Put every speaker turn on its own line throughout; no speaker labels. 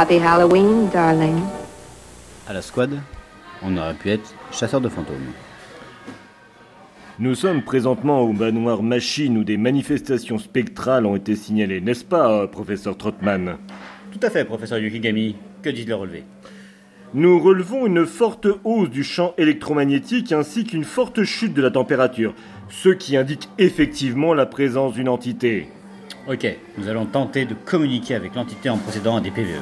Happy Halloween, darling.
À la squad, on aurait pu être chasseur de fantômes.
Nous sommes présentement au manoir Machine où des manifestations spectrales ont été signalées, n'est-ce pas, professeur Trotman?
Tout à fait, professeur Yukigami. Que dit le relevé
Nous relevons une forte hausse du champ électromagnétique ainsi qu'une forte chute de la température, ce qui indique effectivement la présence d'une entité.
Ok, nous allons tenter de communiquer avec l'entité en procédant à des PVE.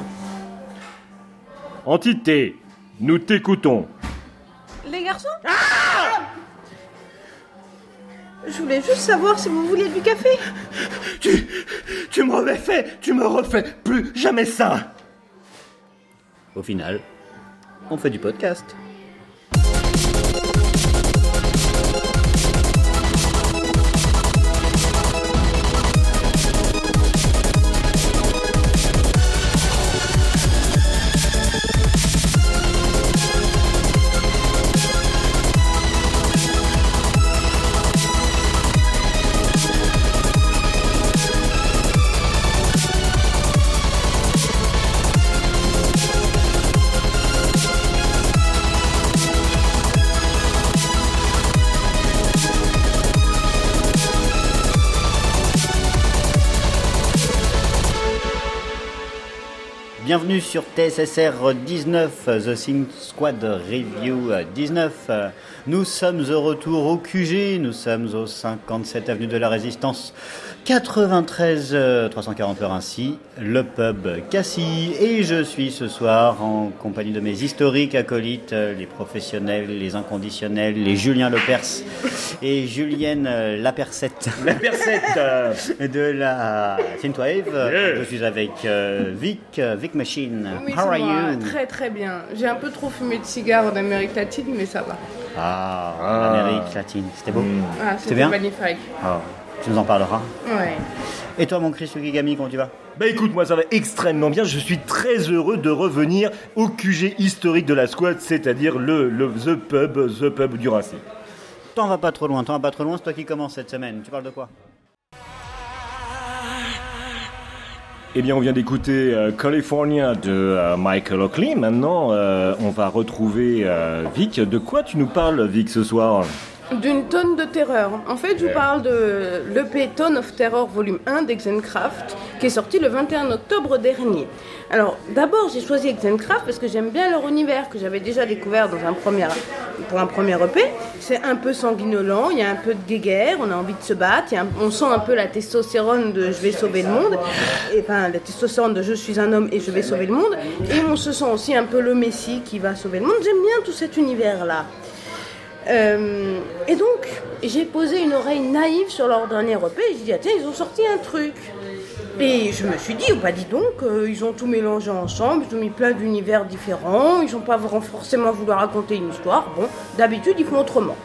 Entité, nous t'écoutons.
Les garçons Je voulais juste savoir si vous vouliez du café.
Tu, tu me refais, tu me refais plus jamais ça.
Au final, on fait du podcast. Bienvenue sur TSSR 19, The Think Squad Review 19. Nous sommes de retour au QG, nous sommes au 57 avenue de la Résistance, 93 euh, 340 heures ainsi, le pub Cassis. Et je suis ce soir en compagnie de mes historiques acolytes, euh, les professionnels, les inconditionnels, les Julien Lepers et Julienne euh, Lapercette.
La percette. euh,
de la Synthwave.
Yeah.
Je suis avec euh, Vic, euh, Vic Machine.
Oui,
How are you?
Très très bien. J'ai un peu trop fumé de cigares en Amérique latine, mais ça va.
Ah,
Ah.
Amérique latine, c'était beau?
Hmm.
Ah,
C'était
c'était
bien
magnifique.
Ah, tu nous en parleras.
Ouais.
Et toi, mon Chris Yukigami, comment tu vas?
Bah écoute, moi ça va extrêmement bien. Je suis très heureux de revenir au QG historique de la squad, c'est-à-dire le, le The Pub, The Pub du Racing.
T'en vas pas trop loin, t'en vas pas trop loin, c'est toi qui commence cette semaine. Tu parles de quoi?
Eh bien, on vient d'écouter euh, California de euh, Michael Oakley. Maintenant, euh, on va retrouver euh, Vic. De quoi tu nous parles, Vic, ce soir?
D'une tonne de terreur. En fait, je vous parle de l'EP Tone of Terror volume 1 d'Exencraft, qui est sorti le 21 octobre dernier. Alors, d'abord, j'ai choisi Exencraft parce que j'aime bien leur univers, que j'avais déjà découvert dans un premier, pour un premier EP. C'est un peu sanguinolent, il y a un peu de guéguerre, on a envie de se battre, un- on sent un peu la testostérone de je vais sauver le monde, et, enfin, la testostérone de je suis un homme et je vais sauver le monde, et on se sent aussi un peu le messie qui va sauver le monde. J'aime bien tout cet univers-là. Euh, et donc, j'ai posé une oreille naïve sur leur dernier EP et j'ai dit, ah, tiens, ils ont sorti un truc. Et je me suis dit, oh, bah dis donc, euh, ils ont tout mélangé ensemble, ils ont mis plein d'univers différents, ils n'ont pas forcément voulu raconter une histoire. Bon, d'habitude, ils font autrement.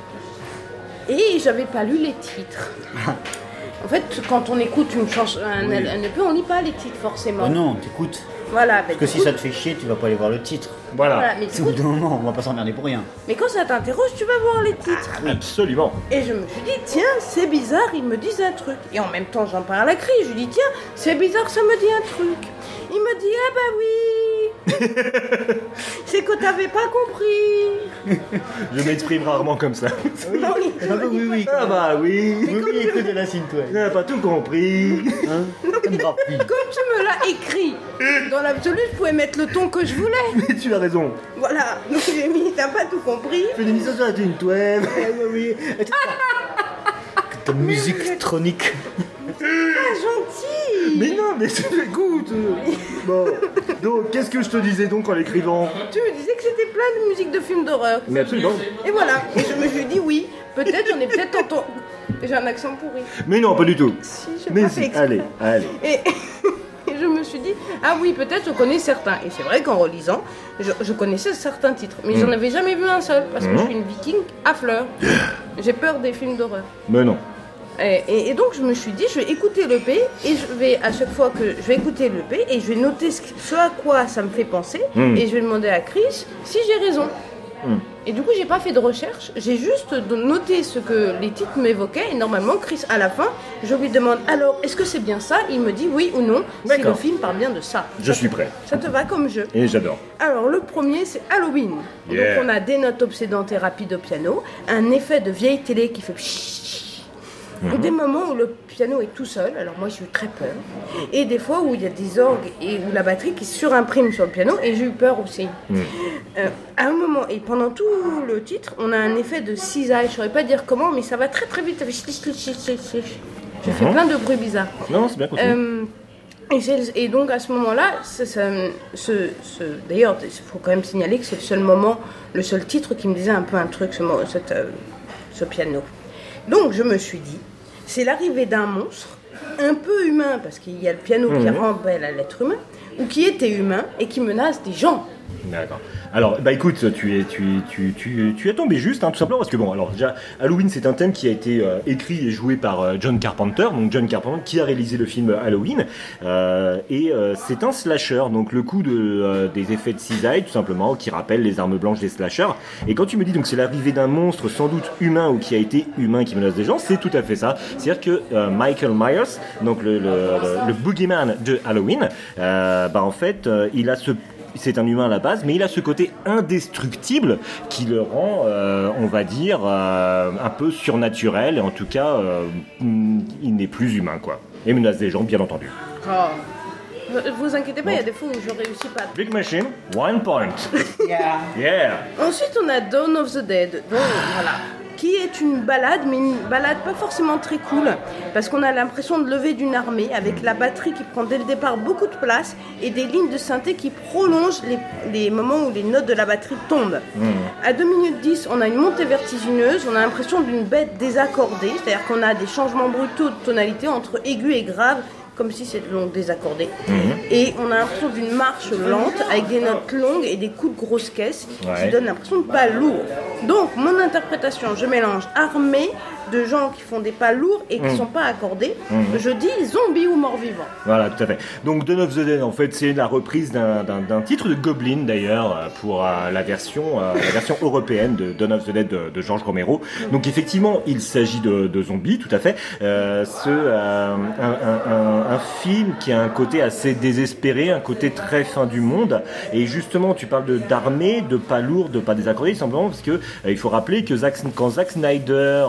Et j'avais pas lu les titres. En fait, quand on écoute une chanson, un,
Oui.
un EP, on lit pas les titres forcément.
Oh non, t'écoutes.
Voilà, bah,
Parce que
du
si ça te fait chier, tu vas pas aller voir le titre.
Voilà.
voilà, mais, du
Au bout d'un moment, on va pas s'emmerder pour rien.
mais quand ça t'interroge, tu vas voir les titres.
Absolument.
Et je me suis dit, tiens, c'est bizarre, ils me disent un truc. Et en même temps, j'en parle à cri. Je lui dis, tiens, c'est bizarre, ça me dit un truc. Il me dit, ah bah oui. c'est que t'avais pas compris.
Je m'exprime rarement comme ça.
Non, il me
Ah bah oui, oui.
Ah bah oui.
Oui, oui, écoute de la
n'a pas tout compris.
Hein Comme
tu me l'as écrit, dans l'absolu, je pouvais mettre le ton que je voulais.
tu as raison.
Voilà. Donc j'ai mis, t'as pas tout compris.
fais une émission sur la Synthwave. oui, oui. Ta musique électronique.
Mais non, mais écoute. Bon. Donc, qu'est-ce que je te disais donc en l'écrivant
Tu me disais que c'était plein de musique de films d'horreur.
Mais absolument.
Et voilà. Et je me suis dit, oui, peut-être, j'en ai peut-être entendu. J'ai un accent pourri.
Mais non, pas du tout.
Si,
Mais
pas
si,
fait
allez, allez.
Et dit ah oui peut-être je connais certains et c'est vrai qu'en relisant je, je connaissais certains titres mais j'en avais jamais vu un seul parce que je suis une viking à fleurs. J'ai peur des films d'horreur.
Mais non.
Et, et- et donc je me suis dit, je vais écouter l'EP et je vais à chaque fois que je vais écouter l'EP et je vais noter ce, ce à quoi ça me fait penser
Mm.
et je vais demander à Chris si j'ai raison.
Mm.
Et du coup, j'ai pas fait de recherche, j'ai juste noté ce que les titres m'évoquaient et normalement, Chris, à la fin, je lui demande alors est-ce que c'est bien ça? Il me dit oui ou non si le film parle bien de ça.
Je
Ça
suis prêt.
Ça te va comme jeu
Et j'adore.
alors, le premier, c'est Halloween.
Yeah.
Donc, on a des notes obsédantes et rapides au piano, un effet de vieille télé qui fait pchit,
Mhm.
des moments où le piano est tout seul, alors moi j'ai eu très peur, et des fois où il y a des orgues et où la batterie qui surimprime sur le piano, et j'ai eu peur aussi.
Mhm.
Euh, à un moment, et pendant tout le titre, on a un effet de cisaille, je saurais pas dire comment, mais ça va très très vite. Je fais
Mhm.
plein de bruits bizarres.
Non, c'est bien.
Euh, et, et donc à ce moment-là, d'ailleurs, il faut quand même signaler que c'est le seul moment, le seul titre qui me disait un peu un truc, ce, cette, euh, ce piano. Donc je me suis dit, c'est l'arrivée d'un monstre, un peu humain, parce qu'il y a le piano qui rappelle à l'être humain, ou qui était humain et qui menace des gens.
D'accord. Alors, bah écoute, tu es, tu, tu, tu, tu es tombé juste, hein, tout simplement, parce que bon, alors déjà, Halloween, c'est un thème qui a été euh, écrit et joué par euh, John Carpenter, donc John Carpenter qui a réalisé le film Halloween, euh, et c'est un slasher, donc le coup de, des effets de cisaille, tout simplement, qui rappelle les armes blanches des slashers. Et quand tu me dis donc c'est l'arrivée d'un monstre, sans doute humain ou qui a été humain qui menace des gens, c'est tout à fait ça. C'est-à-dire que Michael Myers, donc le, le, le, boogeyman de Halloween, bah en fait, il a ce c'est un humain à la base, mais il a ce côté indestructible qui le rend, euh, on va dire, euh, un peu surnaturel, et en tout cas, euh, il n'est plus humain, quoi. Et menace des gens, bien entendu.
Euh, Vous inquiétez pas, il y a des fois où je réussis pas.
Big Machine, one point. Yeah.
Ensuite, on a Dawn of the Dead, donc, voilà, qui est une balade, mais une balade pas forcément très cool, parce qu'on a l'impression de lever d'une armée, avec la batterie qui prend dès le départ beaucoup de place, et des lignes de synthé qui prolongent les, les moments où les notes de la batterie tombent. À 2 minutes 10, on a une montée vertigineuse, on a l'impression d'une bête désaccordée, c'est-à-dire qu'on a des changements brutaux de tonalité entre aigu et grave, comme si c'était désaccordé. Et on a l'impression d'une marche lente avec des notes longues et des coups de grosse caisse
Ouais.
qui donnent l'impression de pas lourd. Donc mon interprétation, je mélange armée de gens qui font des pas lourds et qui
Mm.
sont pas accordés. Je dis zombie ou mort vivant.
Voilà, tout à fait. Donc Dawn of the Dead, en fait, c'est la reprise d'un- titre de Goblin, d'ailleurs, euh, pour euh, la version euh, la version européenne de Dawn of the Dead de, de Georges Romero. Donc effectivement, il s'agit de, de zombies, tout à fait. Euh, ce, un, un- un- un film qui a un côté assez désespéré, un côté très fin du monde. Et justement, tu parles de d'armée, de pas lourd, de pas désaccordé, simplement parce que il faut rappeler que Zack, quand Zack Snyder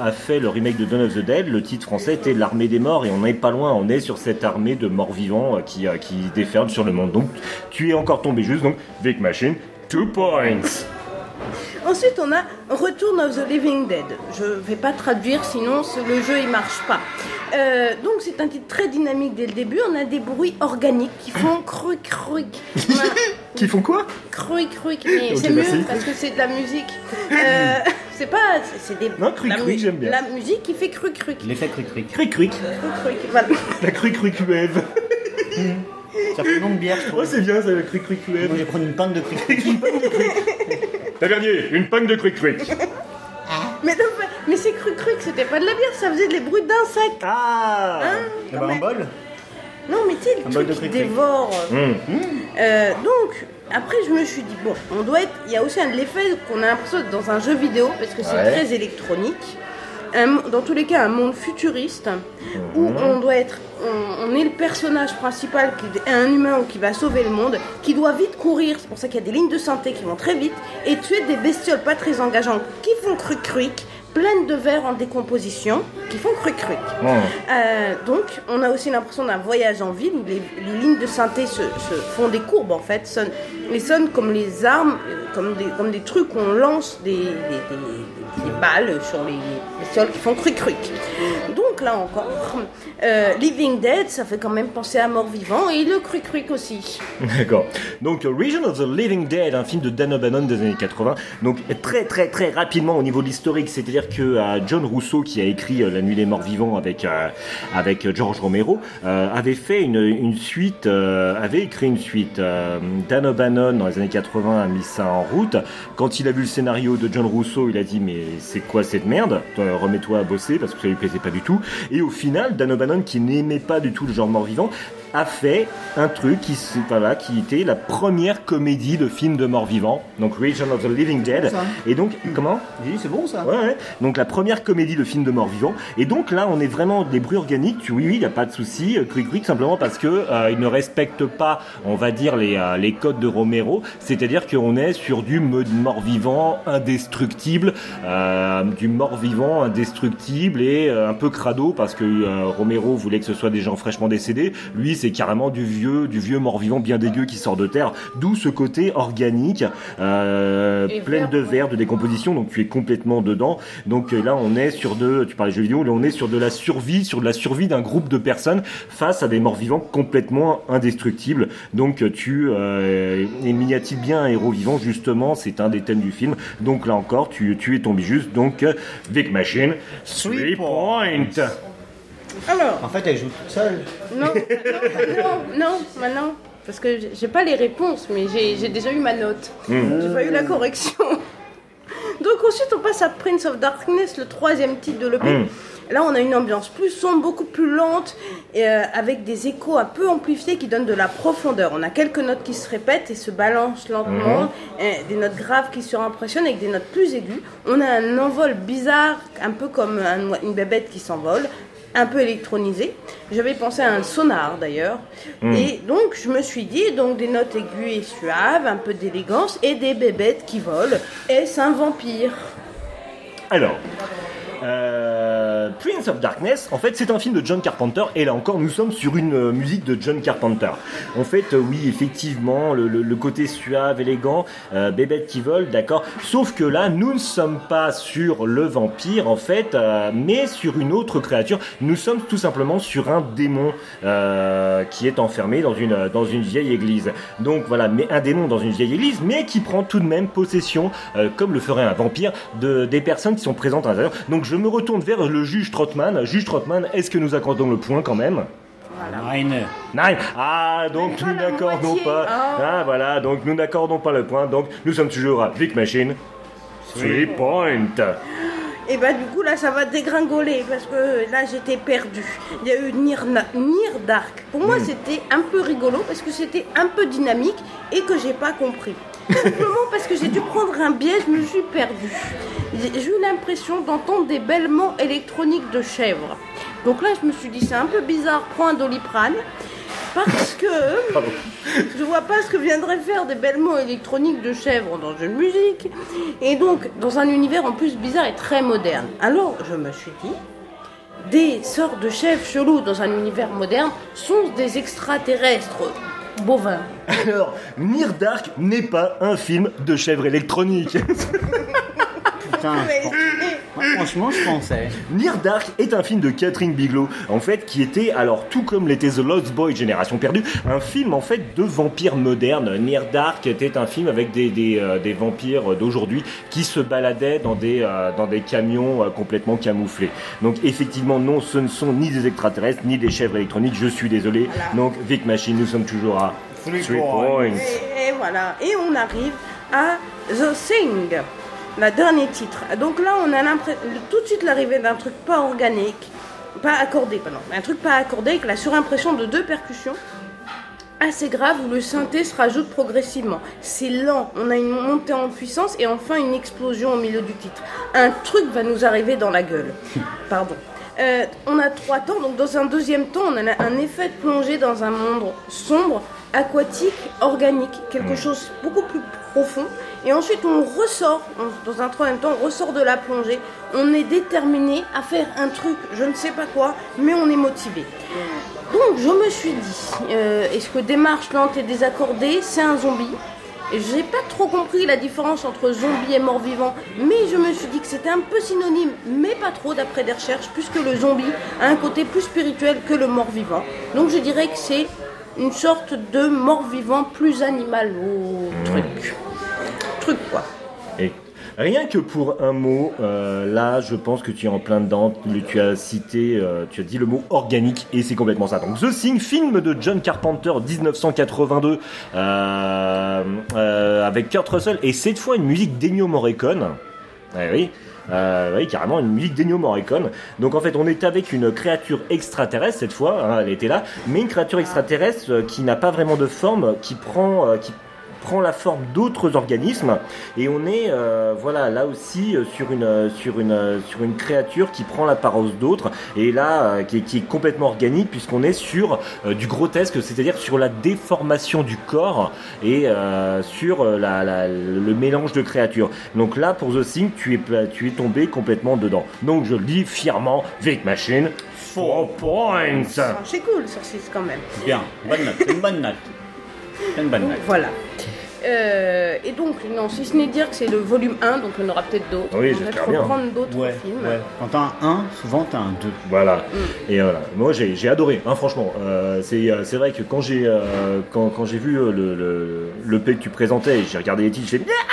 a fait le remake de Dawn of the Dead, le titre français était l'armée des morts et on n'est pas loin, on est sur cette armée de morts vivants euh, qui, euh, qui déferle sur le monde. Donc tu es encore tombé juste, donc Vic Machine, two points.
Ensuite, on a Return of the Living Dead. Je vais pas traduire, sinon le jeu il marche pas. Euh, donc c'est un titre très dynamique dès le début. On a des bruits organiques qui font cruc cruc.
Qui font quoi?
Cruc cruc, mais c'est mieux
merci.
parce que c'est de la musique. Euh, c'est pas, c'est- des.
Non, cruc,
la
cruc, j'aime bien.
La musique qui fait cruc cruc.
L'effet
cric,
Cruc cruc. Voilà.
la cric cric wave.
Ça fait nom de bière, je
Oh
trouve.
c'est bien ça, le cric cric
Moi,
wave.
je vais prendre une pinte de cric-cric.
Tavernier, une panne de cric cric.
Mais, non, mais- mais c'est cruc cruc, c'était pas de la bière, ça faisait des bruits d'insectes.
Ah
Eh ben, un bol
Non, mais tu sais,
Un
le
bol
truc
de
qui
cruc-cruc.
dévore.
Hum.
Euh, donc, après, je me suis dit, bon, on doit être. Il y a aussi un l'effet qu'on a l'impression d'être dans un jeu vidéo, parce que c'est
Ouais.
très électronique. Un dans tous les cas, un monde futuriste où
Mhm.
on doit être. On, on est le personnage principal, qui est un humain qui va sauver le monde, qui doit vite courir. C'est pour ça qu'il y a des lignes de santé qui vont très vite et tuer des bestioles pas très engageantes qui font cruc cruc, pleines de verre en décomposition, qui font cruc cruc.
Hum.
Euh, donc, on a aussi l'impression d'un voyage en ville où les, les lignes de synthé se, se font des courbes en fait, sonnent, et sonnent comme les armes, comme des, comme des trucs où on lance des, des, balles sur les bestioles qui font cruc cruc. Donc, là encore, euh, Living Dead, ça fait quand même penser à Mort Vivant et le Cruc Cruc aussi.
D'accord. Donc Region of the Living Dead, un film de Dan O'Bannon des années 80. Donc très très très rapidement au niveau de l'historique, c'est-à-dire que euh, John Rousseau qui a écrit euh, La Nuit des Morts Vivants avec avec George Romero avait fait une, une suite, avait écrit une suite. Dan O'Bannon dans les années 80 a mis ça en route. Quand il a vu le scénario de John Rousseau, il a dit mais c'est quoi cette merde? Toi, Remets-toi à bosser parce que ça lui plaisait pas du tout. Et au final, Dan O'Bannon qui n'aimait pas du tout le genre mort-vivant a fait un truc qui, voilà, qui était la première comédie de film de mort-vivant, donc Region of the Living Dead.
Ça.
Et donc, comment?
J'ai dit, c'est bon ça
Ouais, ouais. Donc la première comédie de film de mort-vivant. Et donc là, on est vraiment des bruits organiques. Oui, oui, il n'y a pas de souci. Cric cric simplement parce que euh, il ne respecte pas, on va dire les euh, les codes de Romero. C'est-à-dire qu'on est sur du mode mort-vivant indestructible, euh, du mort-vivant indestructible et euh, un peu crado parce que euh, Romero voulait que ce soit des gens fraîchement décédés. Lui, c'est carrément du vieux du vieux mort-vivant bien dégueu qui sort de terre. D'où ce côté organique, euh, plein
vert,
de verre, de décomposition. Donc tu es complètement dedans. Donc euh, là, on est sur de, tu parlais de jeux vidéo, là on est sur de la survie, sur de la survie d'un groupe de personnes face à des morts vivants complètement indestructibles. Donc euh, tu, euh, et m'y a-t-il bien un héros vivant Justement, c'est un des thèmes du film. Donc là encore, tu, tu es tombé juste. Donc euh, Vic Machine,
Three
three point.
Alors,
En fait, elle joue toute seule.
non, non, non, maintenant, parce que j'ai- pas les réponses, mais j'ai déjà eu ma note. J'ai pas eu la correction. Donc ensuite, on passe à Prince of Darkness, le troisième titre de l'EP. Là, on a une ambiance plus sombre, beaucoup plus lente, et, euh, avec des échos un peu amplifiés qui donnent de la profondeur. On a quelques notes qui se répètent et se balancent lentement, et des notes graves qui surimpressionnent avec des notes plus aiguës. On a un envol bizarre, un peu comme un une bébête qui s'envole, un peu électronisé. J'avais pensé à un sonar d'ailleurs. Et donc, je me suis dit, donc des notes aiguës et suaves, un peu d'élégance, et des bébêtes qui volent. Est-ce un vampire?
Alors, euh, Prince of Darkness, en fait, c'est un film de John Carpenter, et là encore, nous sommes sur une euh, musique de John Carpenter. En fait, euh, oui, effectivement, le, côté suave, élégant, euh, bébête qui vole, d'accord. Sauf que là, nous ne sommes pas sur le vampire, en fait, euh, mais sur une autre créature. Nous sommes tout simplement sur un démon euh, qui est enfermé dans une dans une vieille église. Donc voilà, mais un démon dans une vieille église, mais qui prend tout de même possession, euh, comme le ferait un vampire, de des personnes qui sont présentes à l'intérieur. Donc je me retourne vers le juge Trotman. Juge Trotman, est-ce que nous accordons le point quand même
Nine.
Nine. Ah, donc nous n'accordons pas.
Ah.
Ah, voilà, donc nous n'accordons pas le point. Donc nous sommes toujours à Vic Machine. Three point.
Et bah du coup là ça va dégringoler parce que là j'étais perdue. Il y a eu Na- Nier Dark. Pour moi c'était un peu rigolo parce que c'était un peu dynamique et que j'ai pas compris. Simplement parce que j'ai dû prendre un biais, je me suis perdue. J'ai j'ai eu l'impression d'entendre des bêlements électroniques de chèvres. Donc là je me suis dit c'est un peu bizarre, prends un doliprane. Parce que
Pardon.
je vois pas ce que viendraient faire des bêlements électroniques de chèvres dans une musique. Et donc, dans un univers en plus bizarre et très moderne. Alors, je me suis dit, des sortes de chèvres chelous dans un univers moderne sont des extraterrestres bovins.
Alors, Near Dark n'est pas un film de chèvre électronique.
Putain,
Mais-
franchement, je pensais.
Near Dark est un film de Catherine Bigelow, en fait, qui était, alors tout comme l'était The Lost Boy Génération Perdue, un film en fait de vampires modernes. Near Dark était un film avec des, des, euh, des vampires d'aujourd'hui qui se baladaient dans des, euh, dans des camions euh, complètement camouflés. Donc effectivement, non, ce ne sont ni des extraterrestres, ni des chèvres électroniques, je suis désolé. Donc Vic Machine, nous sommes toujours à
Three
Three
points.
points.
Et, et voilà. Et on arrive à The Thing, le dernier titre. Donc là, on a tout de suite l'arrivée d'un truc pas organique, pas accordé, pardon, un truc pas accordé avec la surimpression de deux percussions assez grave où le synthé se rajoute progressivement. C'est lent, on a une montée en puissance et enfin une explosion au milieu du titre. Un truc va nous arriver dans la gueule. Pardon. Euh, on a trois temps, donc dans un deuxième temps, on a un effet de plongée dans un monde sombre, aquatique, organique, quelque chose beaucoup plus Et ensuite, on ressort, dans un troisième temps, on ressort de la plongée. On est déterminé à faire un truc, je ne sais pas quoi, mais on est motivé. Donc je me suis dit, euh, est-ce que démarche lente et désaccordée, c'est un zombie? J'ai pas trop compris la différence entre zombie et mort-vivant, mais je me suis dit que c'était un peu synonyme, mais pas trop d'après des recherches, puisque le zombie a un côté plus spirituel que le mort-vivant. Donc je dirais que c'est une sorte de mort-vivant plus animal au truc. Truc quoi.
Et rien que pour un mot, euh, là, je pense que tu es en plein dedans. Tu as cité, euh, tu as dit le mot organique et c'est complètement ça. Donc The Thing, film de John Carpenter 1982 euh, avec Kurt Russell et cette fois une musique d'Ennio Morricone. Ouais, oui. Euh, oui, carrément une musique d'Ennio. Donc en fait, on est avec une créature extraterrestre cette fois, hein, elle était là, mais une créature extraterrestre euh, qui n'a pas vraiment de forme, qui prend, euh, qui prend la forme d'autres organismes et on est euh, voilà là aussi euh, sur une euh, sur une sur une créature qui prend l'apparence d'autres et là euh, qui, est, qui est complètement organique puisqu'on est sur euh, du grotesque c'est-à-dire sur la déformation du corps et euh, sur la, la- le mélange de créatures donc là pour The Thing tu es tu es tombé complètement dedans donc je le dis fièrement Vic Machine 4 points
C'est cool, ça c'est quand même.
Bien, bonne note, une bonne note. Une bonne
Donc
note.
voilà. Euh, et donc, non, si ce n'est dire que c'est le volume 1, donc on aura peut-être d'autres.
Oui,
on va
j'espère bien.
reprendre d'autres
Ouais,
films.
ouais. Quand t'as un 1, souvent t'as un 2.
Voilà. Et voilà. Moi, j'ai j'ai adoré, hein, franchement. Euh, c'est euh, c'est vrai que quand j'ai euh, quand, quand j'ai vu le, le, le P que tu présentais, et j'ai regardé les titres, j'ai fait Ah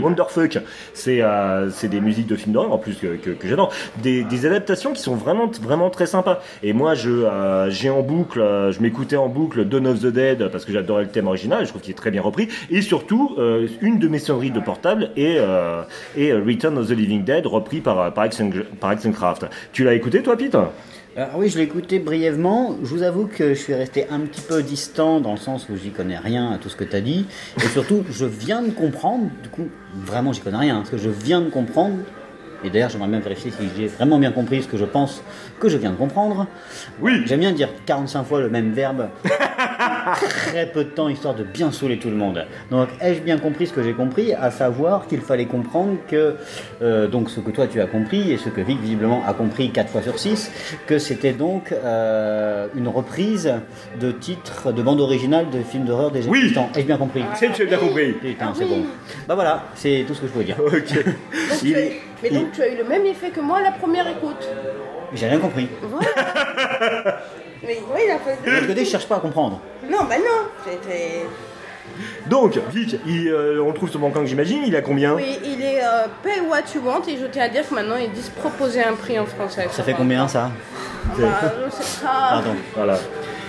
Wonderfuck. C'est euh, c'est des musiques de films d'horreur en plus que, que, j'adore. Des, adaptations qui sont vraiment vraiment très sympas. Et moi, euh, j'ai en boucle, euh, je m'écoutais en boucle Dawn of the Dead parce que j'adorais le thème original. Je trouve qu'il est très bien repris. Et surtout, une de mes sonneries de portable est est Return of the Living Dead repris par par Action par Craft. Tu l'as écouté toi, Pete?
Alors oui, je l'ai écouté brièvement. Je vous avoue que je suis resté un petit peu distant dans le sens où j'y connais rien à tout ce que tu as dit. Et surtout, je viens de comprendre, du coup, vraiment j'y connais rien, parce que je viens de comprendre. Et d'ailleurs, j'aimerais bien vérifier si j'ai vraiment bien compris ce que je pense que je viens de comprendre.
Oui.
J'aime bien dire 45 fois le même verbe. Très peu de temps, histoire de bien saouler tout le monde. Donc, ai-je bien compris ce que j'ai compris À savoir qu'il fallait comprendre que, euh, donc ce que toi tu as compris, et ce que Vic visiblement a compris 4 fois sur 6, que c'était donc euh, une reprise de titres de bande originale de films d'horreur déjà
Oui.
existants. Ai-je bien compris
C'est tu as bien compris.
Putain,
Ah
c'est
oui.
bon. Bah voilà, c'est tout ce que je pouvais dire.
Ok.
Donc,
Il
Mais donc
il-
tu as eu le même effet que moi à la première écoute.
J'ai rien compris.
Voilà. Mais oui, il a fait.
Parce que dès que je cherche pas à comprendre.
Non, bah non. C'était.
Donc, Vic, il, euh, on le trouve sur mon camp, j'imagine. Il a combien?
Oui, il est euh, Pay What You Want et je tiens à dire que maintenant ils disent proposer un prix en français.
Ça fait combien ça?
Bah, je sais pas.
Pardon.
Voilà.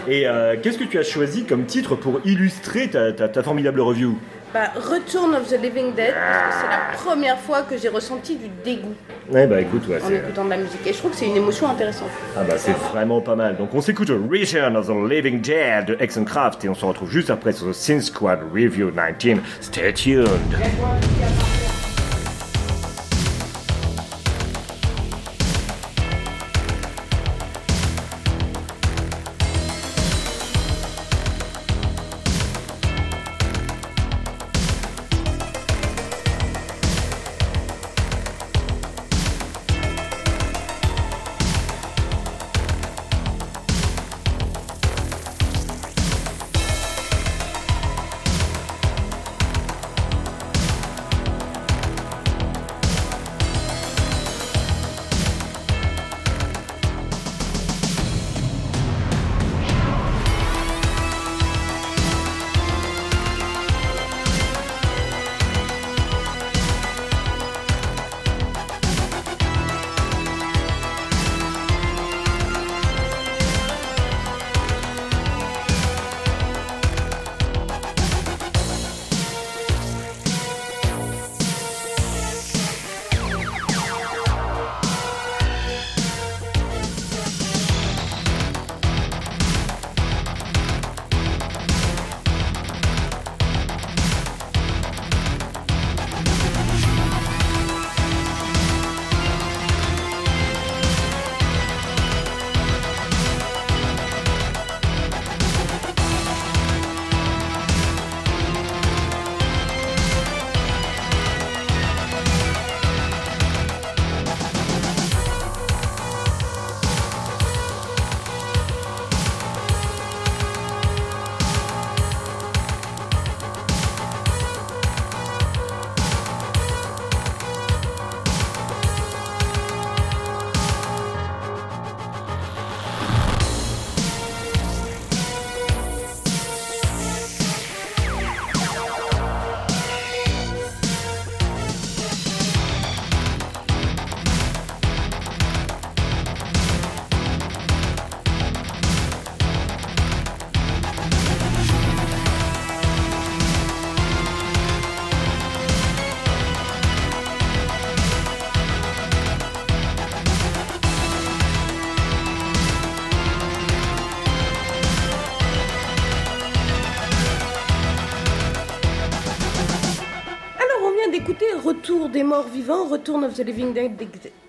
Et euh, qu'est-ce que tu as choisi comme titre pour illustrer ta, ta- ta formidable review?
Bah, Return of the Living Dead, parce que c'est la première fois que j'ai ressenti du dégoût
Ouais, bah écoute, ouais,
en écoutant de la musique. Et je trouve que c'est une émotion intéressante.
ah bah, c'est vraiment pas mal. Donc on s'écoute Return of the Living Dead de Exxon Craft et on se retrouve juste après sur The Sin Squad Review 19. Stay tuned.
Vivants, Return of the Living Dead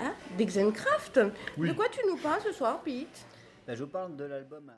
ah, d'Exencraft.
Oui.
De quoi tu nous parles ce soir, Pete?
Là, je vous parle de l'album